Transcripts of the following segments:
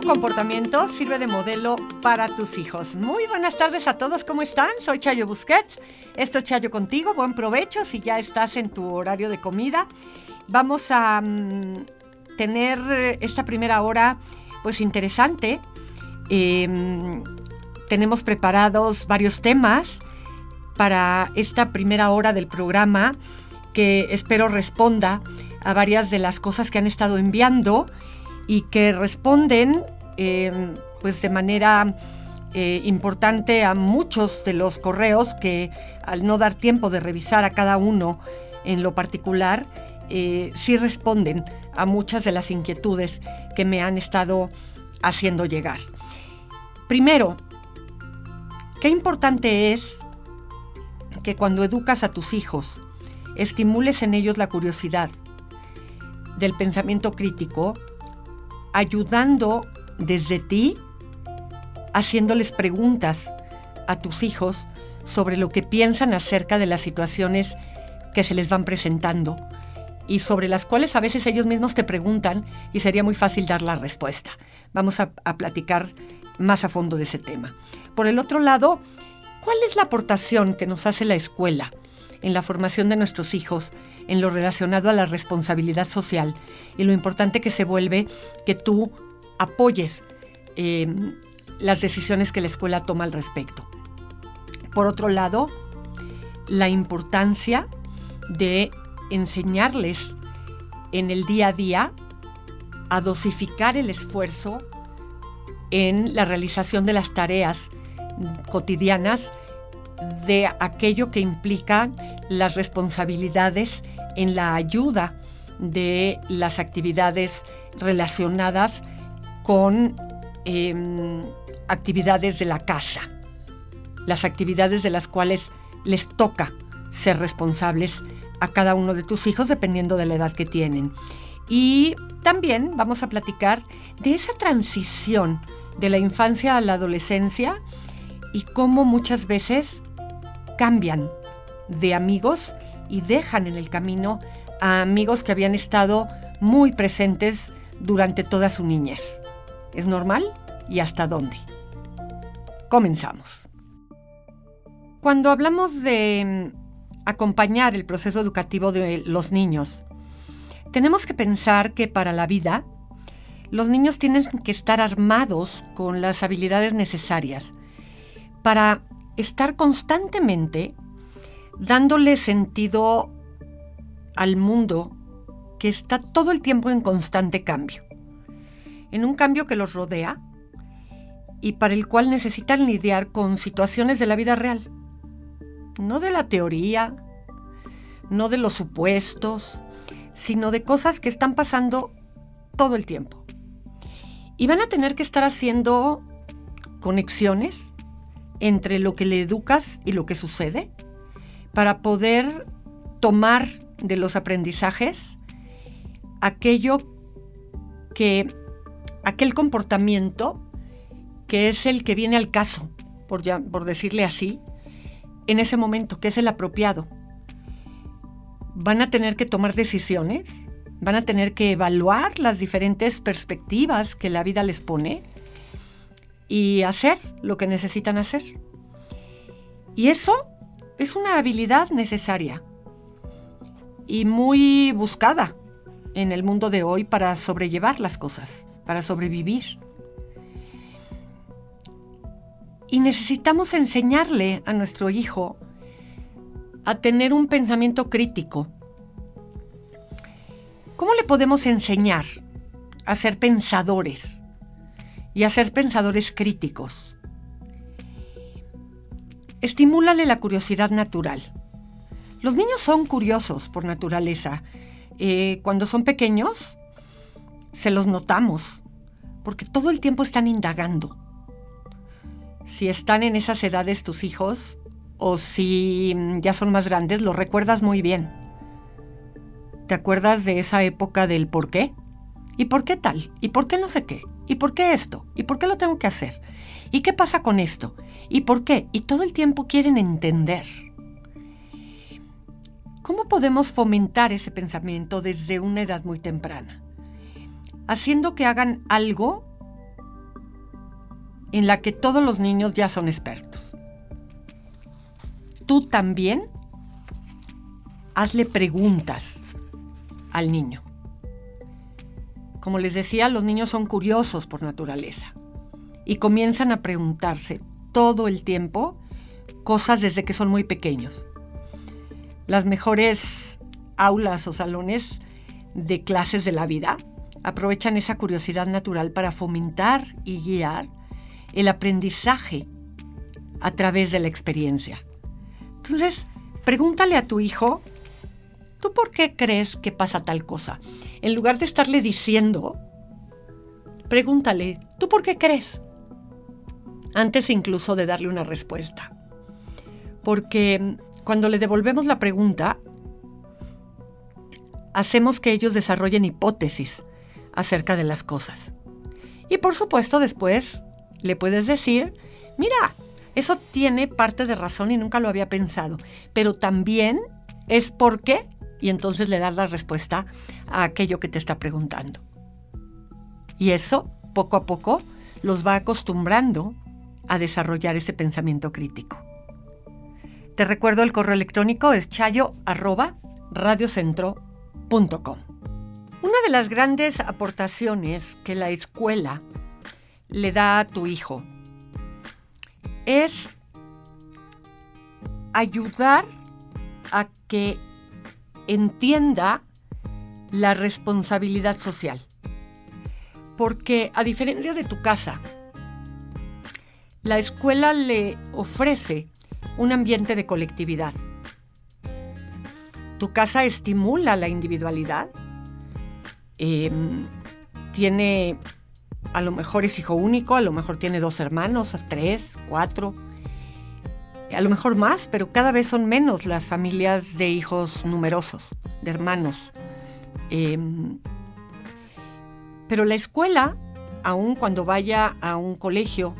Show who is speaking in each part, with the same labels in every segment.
Speaker 1: Tu comportamiento sirve de modelo para tus hijos. Muy buenas tardes a todos, ¿cómo están? Soy Chayo Busquets. Esto es Chayo contigo. Buen provecho si ya estás en tu horario de comida. Vamos a mm, tener eh, esta primera hora pues interesante. Em, tenemos preparados varios temas para esta primera hora del programa que espero responda a varias de las cosas que han estado enviando y que responden em, pues de manera eh, importante a muchos de los correos que al no dar tiempo de revisar a cada uno en lo particular, eh, sí responden a muchas de las inquietudes que me han estado haciendo llegar. Primero, qué importante es que cuando educas a tus hijos, estimules en ellos la curiosidad del pensamiento crítico, ayudando desde ti, haciéndoles preguntas a tus hijos sobre lo que piensan acerca de las situaciones que se les van presentando y sobre las cuales a veces ellos mismos te preguntan y sería muy fácil dar la respuesta. Vamos a, a platicar más a fondo de ese tema. Por el otro lado, ¿cuál es la aportación que nos hace la escuela en la formación de nuestros hijos en lo relacionado a la responsabilidad social y lo importante que se vuelve que tú apoyes eh, las decisiones que la escuela toma al respecto. Por otro lado, la importancia de enseñarles en el día a día a dosificar el esfuerzo en la realización de las tareas cotidianas de aquello que implica las responsabilidades en la ayuda de las actividades relacionadas con em, actividades de la casa, las actividades de las cuales les toca ser responsables a cada uno de tus hijos dependiendo de la edad que tienen. Y también vamos a platicar de esa transición de la infancia a la adolescencia y cómo muchas veces cambian de amigos y dejan en el camino a amigos que habían estado muy presentes durante toda su niñez. ¿Es normal? ¿Y hasta dónde? Comenzamos. Cuando hablamos de mm, acompañar el proceso educativo de los niños, tenemos que pensar que para la vida, los niños tienen que estar armados con las habilidades necesarias para estar constantemente dándole sentido al mundo que está todo el tiempo en constante cambio, en un cambio que los rodea y para el cual necesitan lidiar con situaciones de la vida real, no de la teoría, no de los supuestos, sino de cosas que están pasando todo el tiempo. Y van a tener que estar haciendo conexiones entre lo que le educas y lo que sucede para poder tomar de los aprendizajes aquello que aquel comportamiento que es el que viene al caso, por, por decirle así, en ese momento, que es el apropiado. Van a tener que tomar decisiones, van a tener que evaluar las diferentes perspectivas que la vida les pone y hacer lo que necesitan hacer. Y eso es una habilidad necesaria y muy buscada en el mundo de hoy para sobrellevar las cosas, para sobrevivir. Y necesitamos enseñarle a nuestro hijo a tener un pensamiento crítico. ¿Cómo le podemos enseñar a ser pensadores y a ser pensadores críticos? Estimúlale la curiosidad natural. Los niños son curiosos por naturaleza. Eh, cuando son pequeños, se los notamos, porque todo el tiempo están indagando. Si están en esas edades tus hijos, o si mm, ya son más grandes, lo recuerdas muy bien. ¿Te acuerdas de esa época del por qué? ¿Y por qué tal? ¿Y por qué no sé qué? ¿Y por qué esto? ¿Y por qué lo tengo que hacer? ¿Y qué pasa con esto? ¿Y por qué? Y todo el tiempo quieren entender. ¿Cómo podemos fomentar ese pensamiento desde una edad muy temprana? Haciendo que hagan algo en la que todos los niños ya son expertos. Tú también hazle preguntas al niño. Como les decía, los niños son curiosos por naturaleza y comienzan a preguntarse todo el tiempo cosas desde que son muy pequeños las mejores aulas o salones de clases de la vida aprovechan esa curiosidad natural para fomentar y guiar el aprendizaje a través de la experiencia. Entonces, pregúntale a tu hijo, ¿tú por qué crees que pasa tal cosa? En lugar de estarle diciendo, pregúntale, ¿tú por qué crees? Antes incluso de darle una respuesta. Porque cuando le devolvemos la pregunta, hacemos que ellos desarrollen hipótesis acerca de las cosas. Y por supuesto después le puedes decir, mira, eso tiene parte de razón y nunca lo había pensado, pero también es por qué, y entonces le das la respuesta a aquello que te está preguntando. Y eso, poco a poco, los va acostumbrando a desarrollar ese pensamiento crítico. Te recuerdo el correo electrónico es chayo@radiocentro.com. Una de las grandes aportaciones que la escuela le da a tu hijo es ayudar a que entienda la responsabilidad social. Porque a diferencia de tu casa, la escuela le ofrece un ambiente de colectividad. Tu casa estimula la individualidad. Em, tiene, a lo mejor es hijo único, a lo mejor tiene dos hermanos, tres, cuatro, a lo mejor más, pero cada vez son menos las familias de hijos numerosos, de hermanos. Em, pero la escuela, aun cuando vaya a un colegio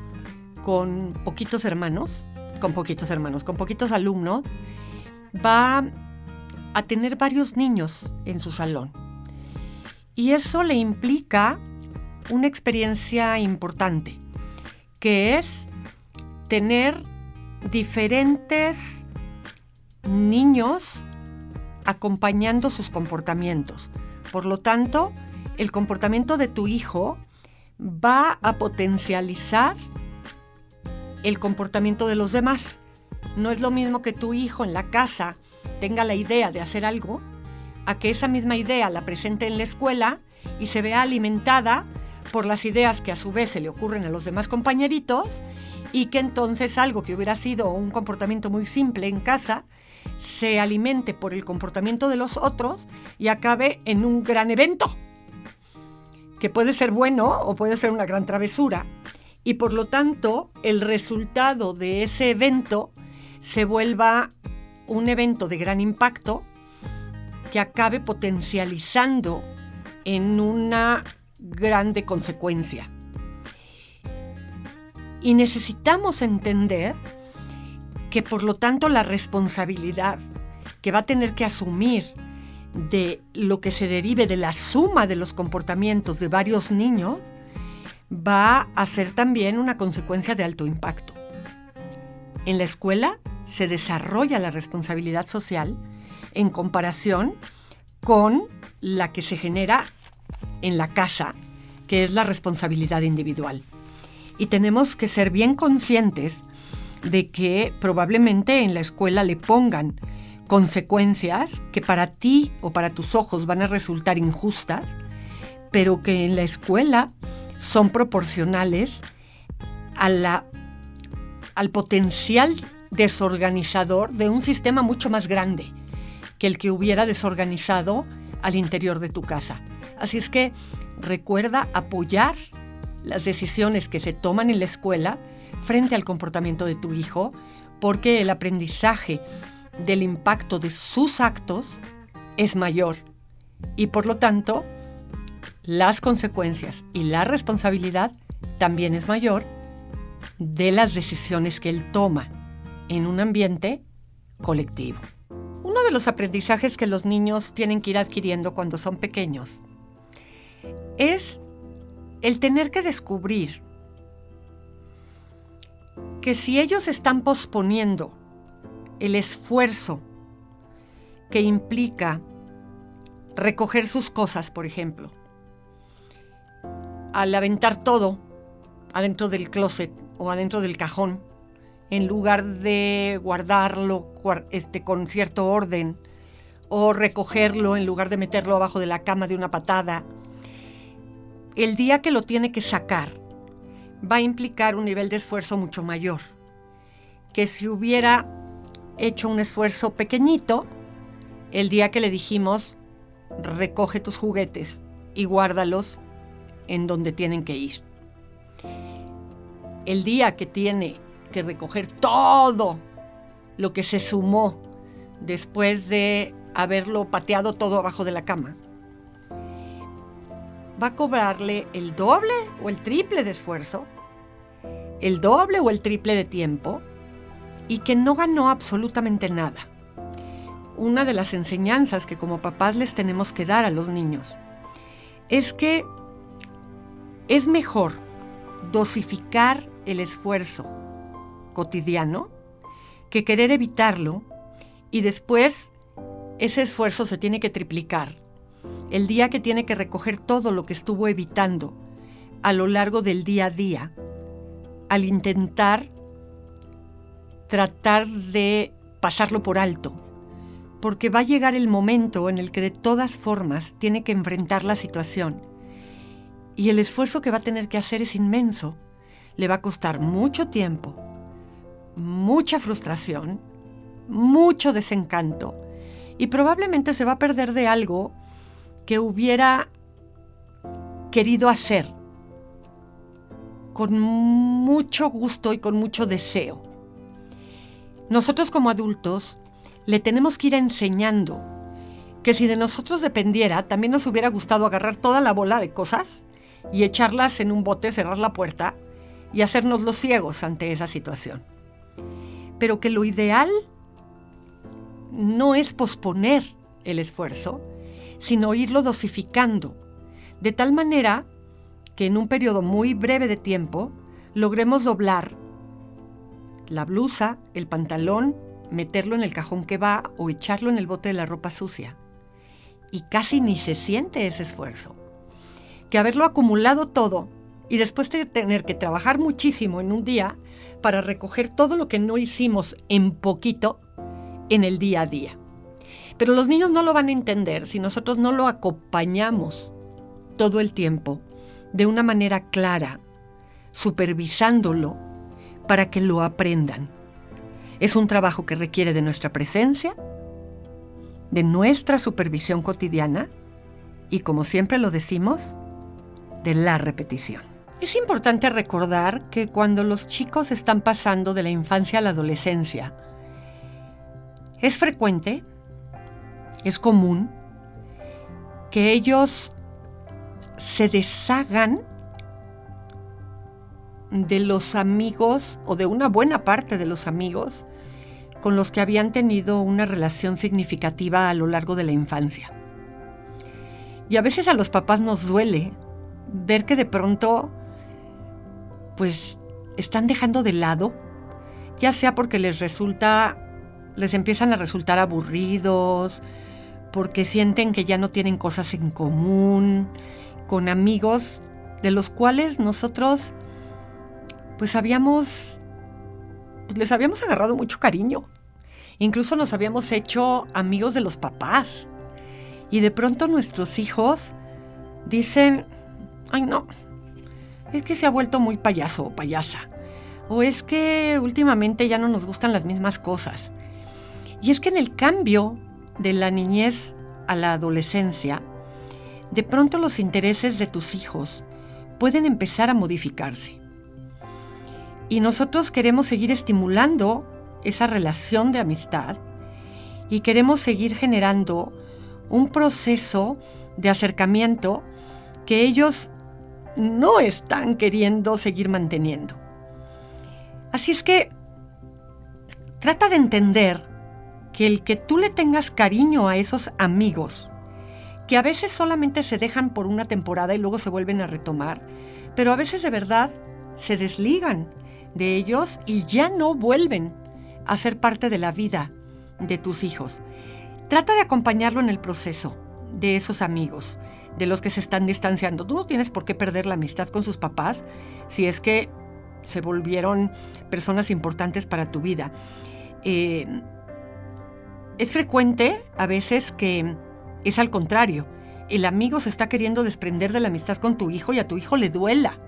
Speaker 1: con poquitos hermanos, con poquitos hermanos, con poquitos alumnos, va a tener varios niños en su salón. Y eso le implica una experiencia importante, que es tener diferentes niños acompañando sus comportamientos. Por lo tanto, el comportamiento de tu hijo va a potencializar el comportamiento de los demás. No es lo mismo que tu hijo en la casa tenga la idea de hacer algo, a que esa misma idea la presente en la escuela y se vea alimentada por las ideas que a su vez se le ocurren a los demás compañeritos y que entonces algo que hubiera sido un comportamiento muy simple en casa se alimente por el comportamiento de los otros y acabe en un gran evento, que puede ser bueno o puede ser una gran travesura, y por lo tanto el resultado de ese evento se vuelva un evento de gran impacto que acabe potencializando en una grande consecuencia. Y necesitamos entender que por lo tanto la responsabilidad que va a tener que asumir de lo que se derive de la suma de los comportamientos de varios niños va a ser también una consecuencia de alto impacto. En la escuela se desarrolla la responsabilidad social en comparación con la que se genera en la casa, que es la responsabilidad individual. Y tenemos que ser bien conscientes de que probablemente en la escuela le pongan consecuencias que para ti o para tus ojos van a resultar injustas, pero que en la escuela son proporcionales a la, al potencial desorganizador de un sistema mucho más grande que el que hubiera desorganizado al interior de tu casa. Así es que recuerda apoyar las decisiones que se toman en la escuela frente al comportamiento de tu hijo, porque el aprendizaje del impacto de sus actos es mayor y por lo tanto las consecuencias y la responsabilidad también es mayor de las decisiones que él toma en un ambiente colectivo. Uno de los aprendizajes que los niños tienen que ir adquiriendo cuando son pequeños es el tener que descubrir que si ellos están posponiendo el esfuerzo que implica recoger sus cosas, por ejemplo, al aventar todo adentro del closet o adentro del cajón, en lugar de guardarlo este, con cierto orden, o recogerlo en lugar de meterlo abajo de la cama de una patada, el día que lo tiene que sacar va a implicar un nivel de esfuerzo mucho mayor que si hubiera hecho un esfuerzo pequeñito el día que le dijimos recoge tus juguetes y guárdalos en donde tienen que ir. El día que tiene que recoger todo lo que se sumó después de haberlo pateado todo abajo de la cama, va a cobrarle el doble o el triple de esfuerzo, el doble o el triple de tiempo y que no ganó absolutamente nada. Una de las enseñanzas que como papás les tenemos que dar a los niños es que es mejor dosificar el esfuerzo cotidiano que querer evitarlo y después ese esfuerzo se tiene que triplicar. El día que tiene que recoger todo lo que estuvo evitando a lo largo del día a día, al intentar tratar de pasarlo por alto, porque va a llegar el momento en el que de todas formas tiene que enfrentar la situación y el esfuerzo que va a tener que hacer es inmenso. Le va a costar mucho tiempo, mucha frustración, mucho desencanto y probablemente se va a perder de algo que hubiera querido hacer con mucho gusto y con mucho deseo. Nosotros como adultos le tenemos que ir enseñando que si de nosotros dependiera, también nos hubiera gustado agarrar toda la bola de cosas y echarlas en un bote, cerrar la puerta y hacernos los ciegos ante esa situación. Pero que lo ideal no es posponer el esfuerzo, sino irlo dosificando, de tal manera que en un periodo muy breve de tiempo logremos doblar la blusa, el pantalón, meterlo en el cajón que va o echarlo en el bote de la ropa sucia. Y casi ni se siente ese esfuerzo. Que haberlo acumulado todo y después de tener que trabajar muchísimo en un día para recoger todo lo que no hicimos en poquito en el día a día. Pero los niños no lo van a entender si nosotros no lo acompañamos todo el tiempo de una manera clara, supervisándolo para que lo aprendan. Es un trabajo que requiere de nuestra presencia, de nuestra supervisión cotidiana y, como siempre lo decimos, de la repetición. Es importante recordar que cuando los chicos están pasando de la infancia a la adolescencia, es frecuente es común que ellos se deshagan de los amigos o de una buena parte de los amigos con los que habían tenido una relación significativa a lo largo de la infancia. Y a veces a los papás nos duele ver que de pronto pues están dejando de lado, ya sea porque les resulta, les empiezan a resultar aburridos, porque sienten que ya no tienen cosas en común, con amigos de los cuales nosotros pues habíamos, pues, les habíamos agarrado mucho cariño. Incluso nos habíamos hecho amigos de los papás. Y de pronto nuestros hijos dicen, ay no, es que se ha vuelto muy payaso o payasa. O es que últimamente ya no nos gustan las mismas cosas. Y es que en el cambio de la niñez a la adolescencia, de pronto los intereses de tus hijos pueden empezar a modificarse. Y nosotros queremos seguir estimulando esa relación de amistad y queremos seguir generando un proceso de acercamiento que ellos no están queriendo seguir manteniendo. Así es que trata de entender que el que tú le tengas cariño a esos amigos, que a veces solamente se dejan por una temporada y luego se vuelven a retomar, pero a veces de verdad se desligan de ellos y ya no vuelven a ser parte de la vida de tus hijos. Trata de acompañarlo en el proceso de esos amigos, de los que se están distanciando. Tú no tienes por qué perder la amistad con sus papás si es que se volvieron personas importantes para tu vida. Eh, es frecuente a veces que es al contrario. El amigo se está queriendo desprender de la amistad con tu hijo y a tu hijo le duela.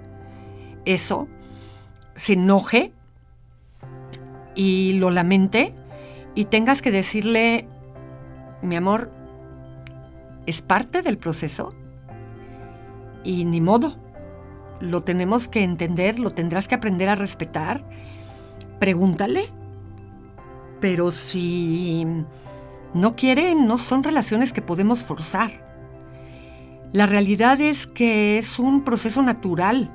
Speaker 1: Eso se enoje y lo lamente y tengas que decirle, mi amor, es parte del proceso y ni modo. Lo tenemos que entender, lo tendrás que aprender a respetar. Pregúntale. Pero si no quiere, no son relaciones que podemos forzar. La realidad es que es un proceso natural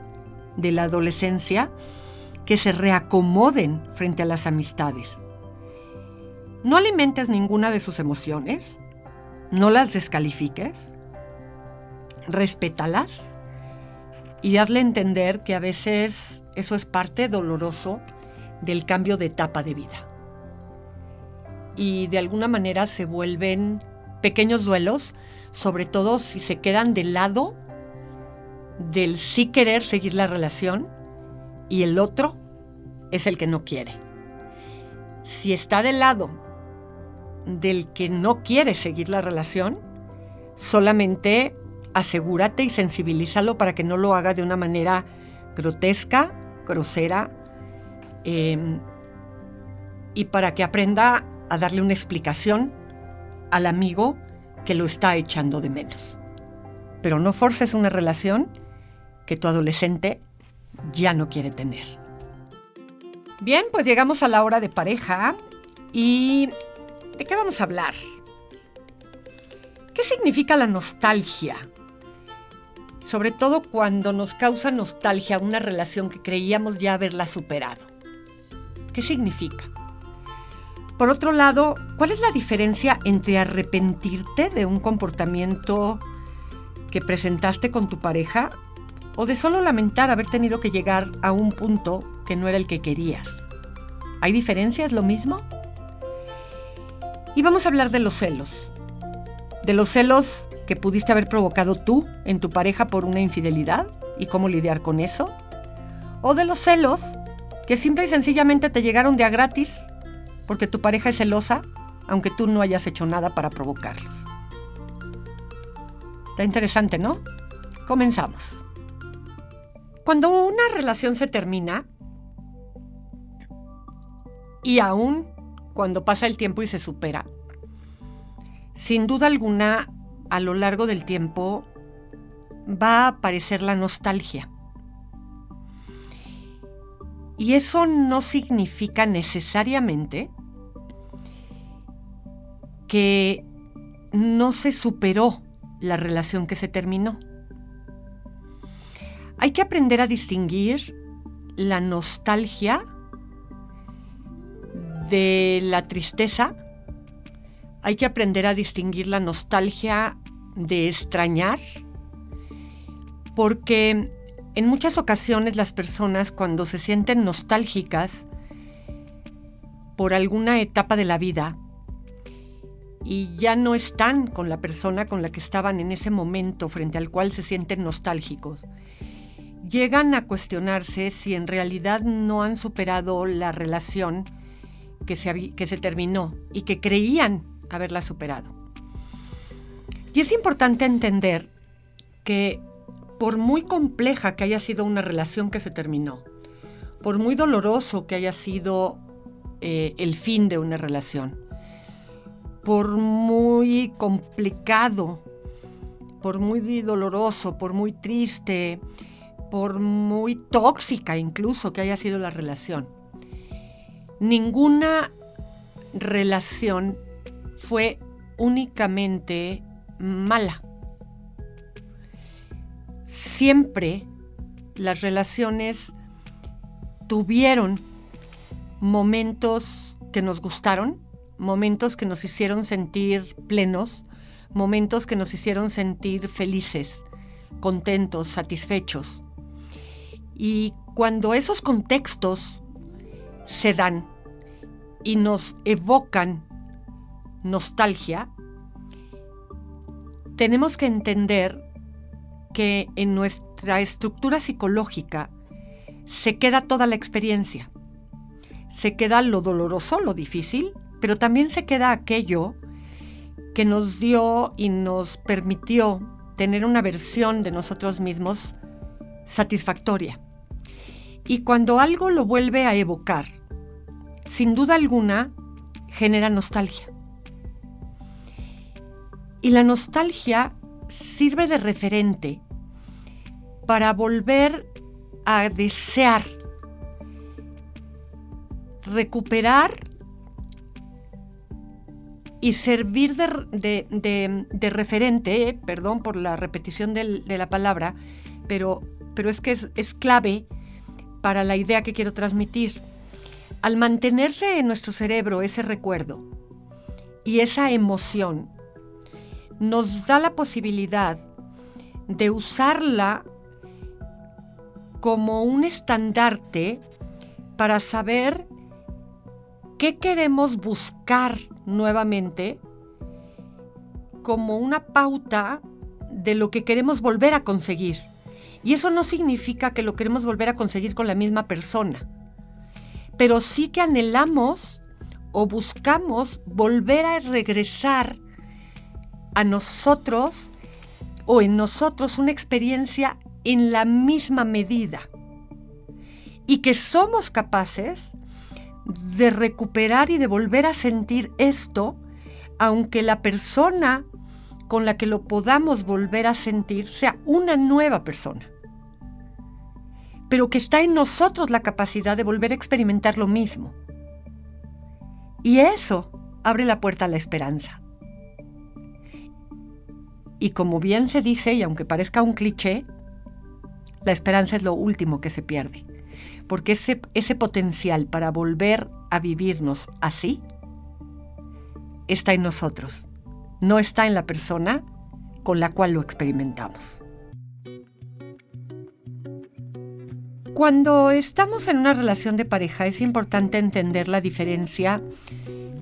Speaker 1: de la adolescencia que se reacomoden frente a las amistades. No alimentes ninguna de sus emociones, no las descalifiques, respétalas y hazle entender que a veces eso es parte doloroso del cambio de etapa de vida. Y de alguna manera se vuelven pequeños duelos, sobre todo si se quedan del lado del sí querer seguir la relación y el otro es el que no quiere. Si está del lado del que no quiere seguir la relación, solamente asegúrate y sensibilízalo para que no lo haga de una manera grotesca, grosera, em, y para que aprenda a darle una explicación al amigo que lo está echando de menos. Pero no forces una relación que tu adolescente ya no quiere tener. Bien, pues llegamos a la hora de pareja y ¿de qué vamos a hablar? ¿Qué significa la nostalgia? Sobre todo cuando nos causa nostalgia una relación que creíamos ya haberla superado. ¿Qué significa? Por otro lado, ¿cuál es la diferencia entre arrepentirte de un comportamiento que presentaste con tu pareja o de solo lamentar haber tenido que llegar a un punto que no era el que querías. ¿Hay diferencias? ¿Lo mismo? Y vamos a hablar de los celos. De los celos que pudiste haber provocado tú en tu pareja por una infidelidad y cómo lidiar con eso. O de los celos que simple y sencillamente te llegaron de a gratis porque tu pareja es celosa aunque tú no hayas hecho nada para provocarlos. Está interesante, ¿no? Comenzamos. Cuando una relación se termina, y aún cuando pasa el tiempo y se supera, sin duda alguna, a lo largo del tiempo va a aparecer la nostalgia. Y eso no significa necesariamente que no se superó la relación que se terminó. Hay que aprender a distinguir la nostalgia de la tristeza. Hay que aprender a distinguir la nostalgia de extrañar, porque en muchas ocasiones las personas cuando se sienten nostálgicas por alguna etapa de la vida y ya no están con la persona con la que estaban en ese momento frente al cual se sienten nostálgicos, llegan a cuestionarse si en realidad no han superado la relación que se, que se terminó y que creían haberla superado. Y es importante entender que por muy compleja que haya sido una relación que se terminó, por muy doloroso que haya sido eh, el fin de una relación, por muy complicado, por muy doloroso, por muy triste, por muy tóxica incluso que haya sido la relación, ninguna relación fue únicamente mala. Siempre las relaciones tuvieron momentos que nos gustaron, momentos que nos hicieron sentir plenos, momentos que nos hicieron sentir felices, contentos, satisfechos. Y cuando esos contextos se dan y nos evocan nostalgia, tenemos que entender que en nuestra estructura psicológica se queda toda la experiencia. Se queda lo doloroso, lo difícil, pero también se queda aquello que nos dio y nos permitió tener una versión de nosotros mismos satisfactoria. Y cuando algo lo vuelve a evocar, sin duda alguna, genera nostalgia. Y la nostalgia sirve de referente para volver a desear, recuperar y servir de, referente, eh, perdón por la repetición de la palabra, pero, pero es que es clave para la idea que quiero transmitir. Al mantenerse en nuestro cerebro ese recuerdo y esa emoción, nos da la posibilidad de usarla como un estandarte para saber qué queremos buscar nuevamente como una pauta de lo que queremos volver a conseguir. Y eso no significa que lo queremos volver a conseguir con la misma persona, pero sí que anhelamos o buscamos volver a regresar a nosotros o en nosotros una experiencia en la misma medida y que somos capaces de recuperar y de volver a sentir esto, aunque la persona con la que lo podamos volver a sentir sea una nueva persona, pero que está en nosotros la capacidad de volver a experimentar lo mismo. Y eso abre la puerta a la esperanza. Y como bien se dice, y aunque parezca un cliché, la esperanza es lo último que se pierde. Porque ese, ese potencial para volver a vivirnos así está en nosotros, no está en la persona con la cual lo experimentamos. Cuando estamos en una relación de pareja es importante entender la diferencia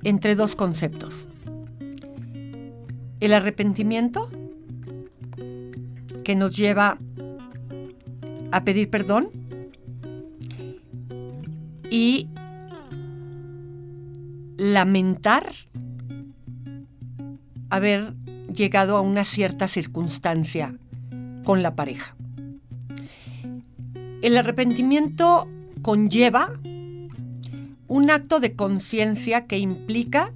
Speaker 1: entre dos conceptos. El arrepentimiento que nos lleva a pedir perdón y lamentar haber llegado a una cierta circunstancia con la pareja. El arrepentimiento conlleva un acto de conciencia que implica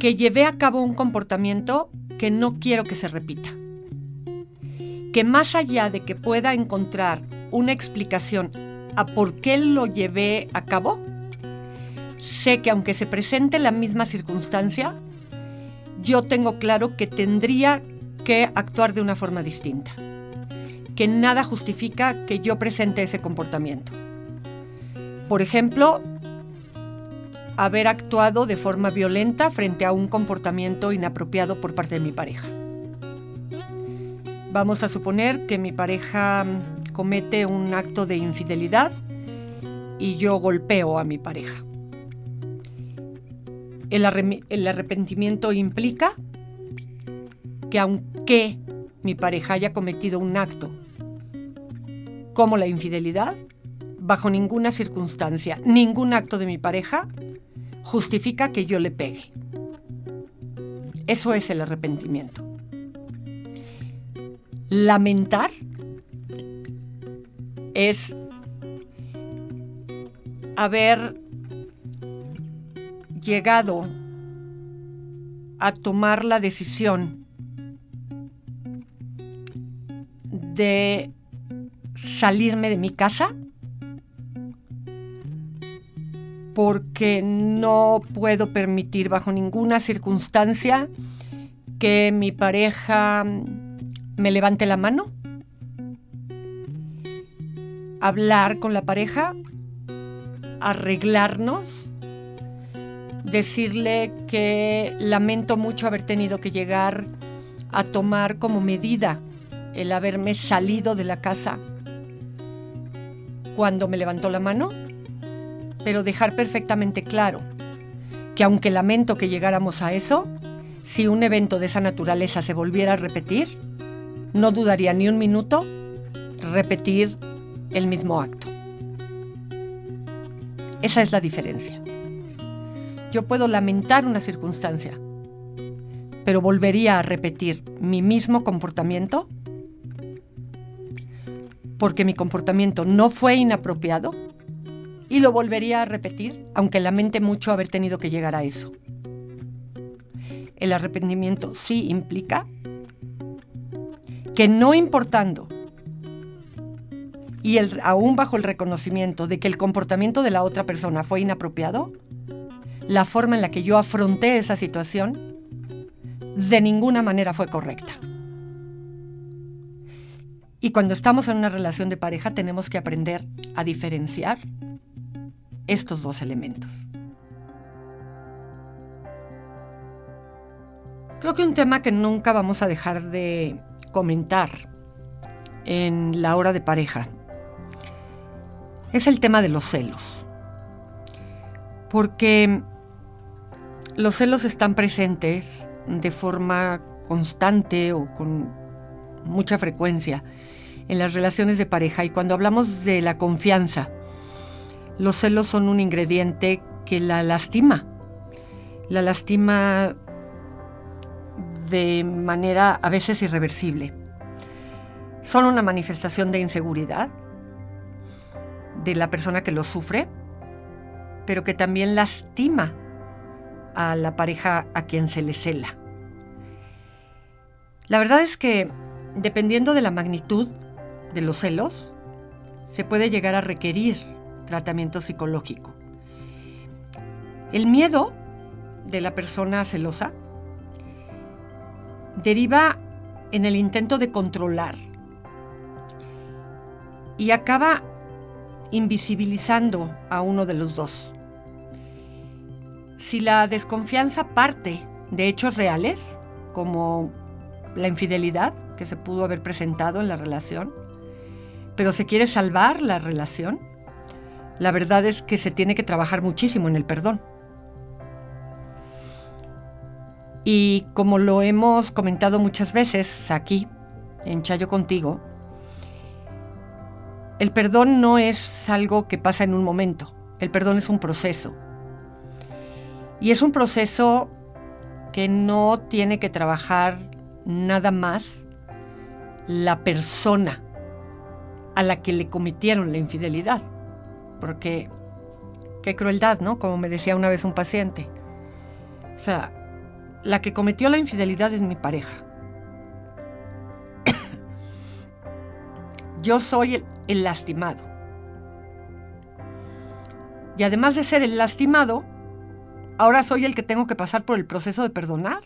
Speaker 1: que llevé a cabo un comportamiento que no quiero que se repita. Que más allá de que pueda encontrar una explicación a por qué lo llevé a cabo, sé que aunque se presente la misma circunstancia, yo tengo claro que tendría que actuar de una forma distinta. que nada justifica que yo presente ese comportamiento. Por ejemplo, haber actuado de forma violenta frente a un comportamiento inapropiado por parte de mi pareja. Vamos a suponer que mi pareja mm, comete un acto de infidelidad y yo golpeo a mi pareja. El, arrepentimiento implica que aunque mi pareja haya cometido un acto como la infidelidad, bajo ninguna circunstancia, ningún acto de mi pareja justifica que yo le pegue. Eso es el arrepentimiento. Lamentar es haber llegado a tomar la decisión de salirme de mi casa porque no puedo permitir bajo ninguna circunstancia que mi pareja me levante la mano, hablar con la pareja, arreglarnos, decirle que lamento mucho haber tenido que llegar a tomar como medida el haberme salido de la casa cuando me levantó la mano, pero dejar perfectamente claro que aunque lamento que llegáramos a eso, si un evento de esa naturaleza se volviera a repetir, no dudaría ni un minuto repetir el mismo acto. Esa es la diferencia. Yo puedo lamentar una circunstancia, pero volvería a repetir mi mismo comportamiento porque mi comportamiento no fue inapropiado y lo volvería a repetir, aunque lamente mucho haber tenido que llegar a eso. El arrepentimiento sí implica que no importando y aún bajo el reconocimiento de que el comportamiento de la otra persona fue inapropiado, la forma en la que yo afronté esa situación de ninguna manera fue correcta. Y cuando estamos en una relación de pareja tenemos que aprender a diferenciar estos dos elementos. Creo que un tema que nunca vamos a dejar de comentar en la hora de pareja es el tema de los celos. Porque los celos están presentes de forma constante o con mucha frecuencia en las relaciones de pareja y cuando hablamos de la confianza, los celos son un ingrediente que la lastima. La lastima de manera a veces irreversible. Son una manifestación de inseguridad de la persona que lo sufre, pero que también lastima a la pareja a quien se le cela. La verdad es que dependiendo de la magnitud de los celos, se puede llegar a requerir tratamiento psicológico. El miedo de la persona celosa deriva en el intento de controlar y acaba invisibilizando a uno de los dos. Si la desconfianza parte de hechos reales, como la infidelidad que se pudo haber presentado en la relación, pero se quiere salvar la relación, la verdad es que se tiene que trabajar muchísimo en el perdón. Y como lo hemos comentado muchas veces aquí, en Chayo contigo, el perdón no es algo que pasa en un momento, el perdón es un proceso. Y es un proceso que no tiene que trabajar nada más la persona a la que le cometieron la infidelidad. Porque qué crueldad, ¿no? Como me decía una vez un paciente. O sea, la que cometió la infidelidad es mi pareja. Yo soy el, el, lastimado. Y además de ser el lastimado, ahora soy el que tengo que pasar por el proceso de perdonar.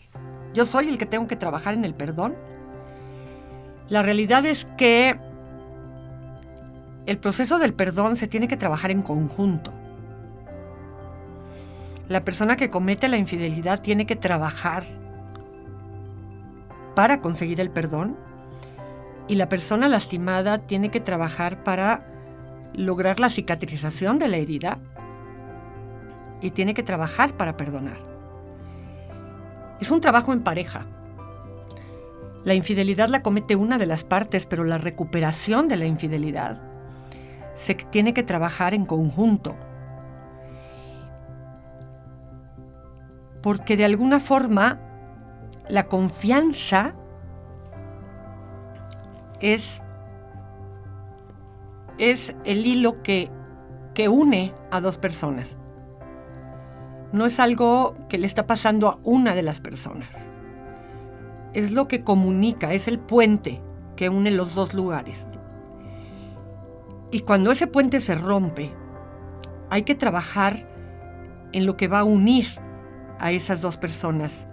Speaker 1: Yo soy el que tengo que trabajar en el perdón. La realidad es que el proceso del perdón se tiene que trabajar en conjunto. La persona que comete la infidelidad tiene que trabajar para conseguir el perdón y la persona lastimada tiene que trabajar para lograr la cicatrización de la herida y tiene que trabajar para perdonar. Es un trabajo en pareja. La infidelidad la comete una de las partes, pero la recuperación de la infidelidad se tiene que trabajar en conjunto. Porque de alguna forma la confianza es, es el hilo que, que une a dos personas. No es algo que le está pasando a una de las personas. Es lo que comunica, es el puente que une los dos lugares. Y cuando ese puente se rompe, hay que trabajar en lo que va a unir a esas dos personas.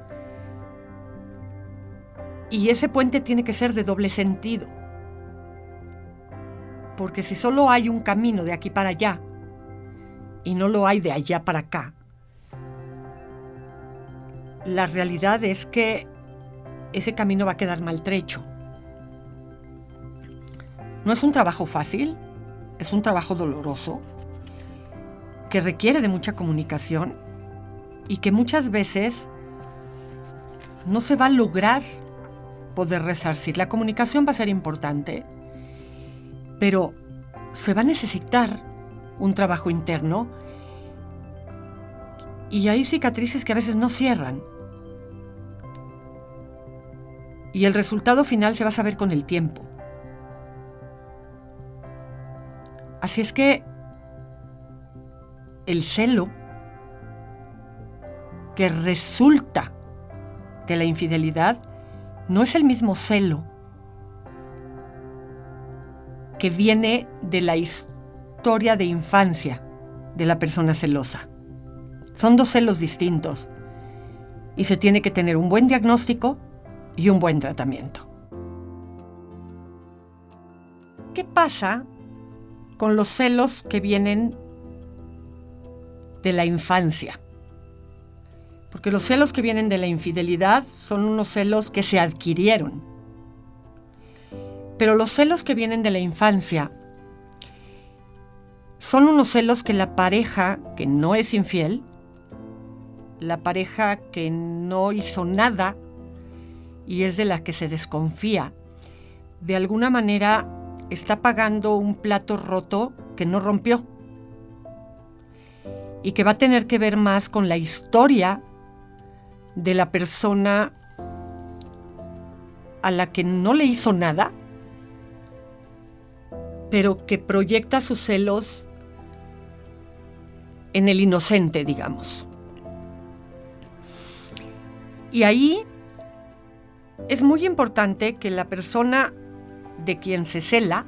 Speaker 1: Y ese puente tiene que ser de doble sentido porque si solo hay un camino de aquí para allá y no lo hay de allá para acá, la realidad es que ese camino va a quedar maltrecho. No es un trabajo fácil, es un trabajo doloroso, que requiere de mucha comunicación y que muchas veces no se va a lograr poder resarcir. La comunicación va a ser importante, pero se va a necesitar un trabajo interno y hay cicatrices que a veces no cierran. Y el resultado final se va a saber con el tiempo. Así es que el celo que resulta de la infidelidad no es el mismo celo que viene de la historia de infancia de la persona celosa. Son dos celos distintos y se tiene que tener un buen diagnóstico y un buen tratamiento. ¿Qué pasa con los celos que vienen de la infancia? Porque los celos que vienen de la infidelidad son unos celos que se adquirieron pero los celos que vienen de la infancia son unos celos que la pareja que no es infiel, la pareja que no hizo nada y es de la que se desconfía, de alguna manera está pagando un plato roto que no rompió y que va a tener que ver más con la historia de la persona a la que no le hizo nada pero que proyecta sus celos en el inocente, digamos. Y ahí es muy importante que la persona de quien se cela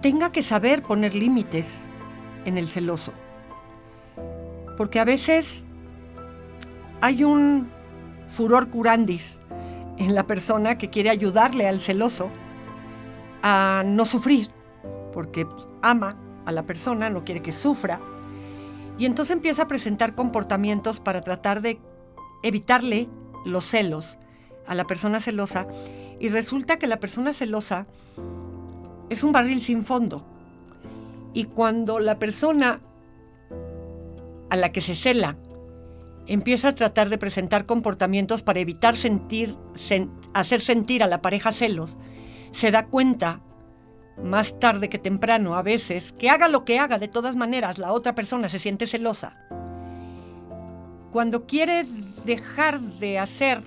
Speaker 1: tenga que saber poner límites en el celoso. Porque a veces hay un furor curandis en la persona que quiere ayudarle al celoso a no sufrir, porque ama a la persona, no quiere que sufra, y entonces empieza a presentar comportamientos para tratar de evitarle los celos a la persona celosa, y resulta que la persona celosa es un barril sin fondo. Y cuando la persona a la que se cela empieza a tratar de presentar comportamientos para evitar sentir, hacer sentir a la pareja celos, se da cuenta más tarde que temprano a veces que haga lo que haga, de todas maneras la otra persona se siente celosa. Cuando quiere dejar de hacer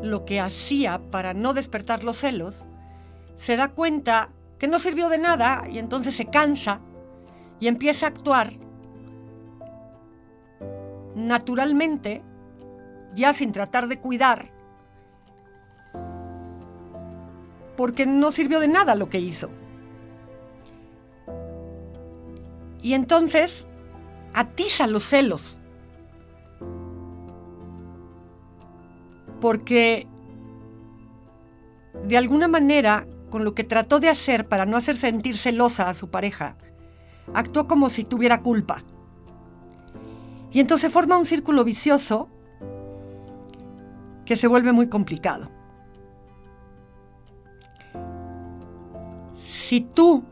Speaker 1: lo que hacía para no despertar los celos, se da cuenta que no sirvió de nada y entonces se cansa y empieza a actuar naturalmente, ya sin tratar de cuidar porque no sirvió de nada lo que hizo. Y entonces atiza los celos. Porque de alguna manera con lo que trató de hacer para no hacer sentir celosa a su pareja, actuó como si tuviera culpa. Y entonces forma un círculo vicioso que se vuelve muy complicado. Si tú,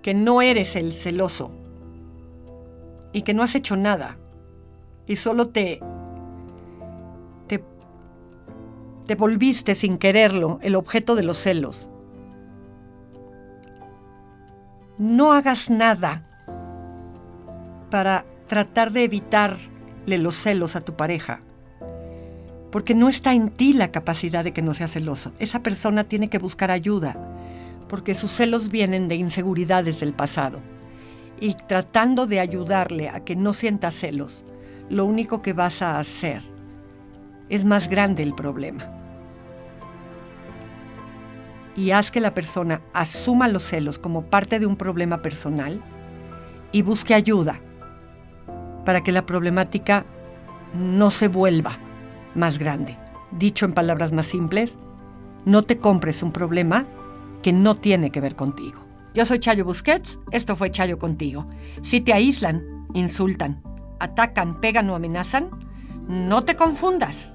Speaker 1: que no eres el celoso y que no has hecho nada y solo te te volviste sin quererlo el objeto de los celos, no hagas nada para tratar de evitarle los celos a tu pareja. Porque no está en ti la capacidad de que no sea celoso. Esa persona tiene que buscar ayuda, porque sus celos vienen de inseguridades del pasado. Y tratando de ayudarle a que no sienta celos, lo único que vas a hacer es más grande el problema. Y haz que la persona asuma los celos como parte de un problema personal y busque ayuda para que la problemática no se vuelva más grande. Dicho en palabras más simples, no te compres un problema que no tiene que ver contigo. Yo soy Chayo Busquets, esto fue Chayo contigo. Si te aíslan, insultan, atacan, pegan o amenazan, no te confundas.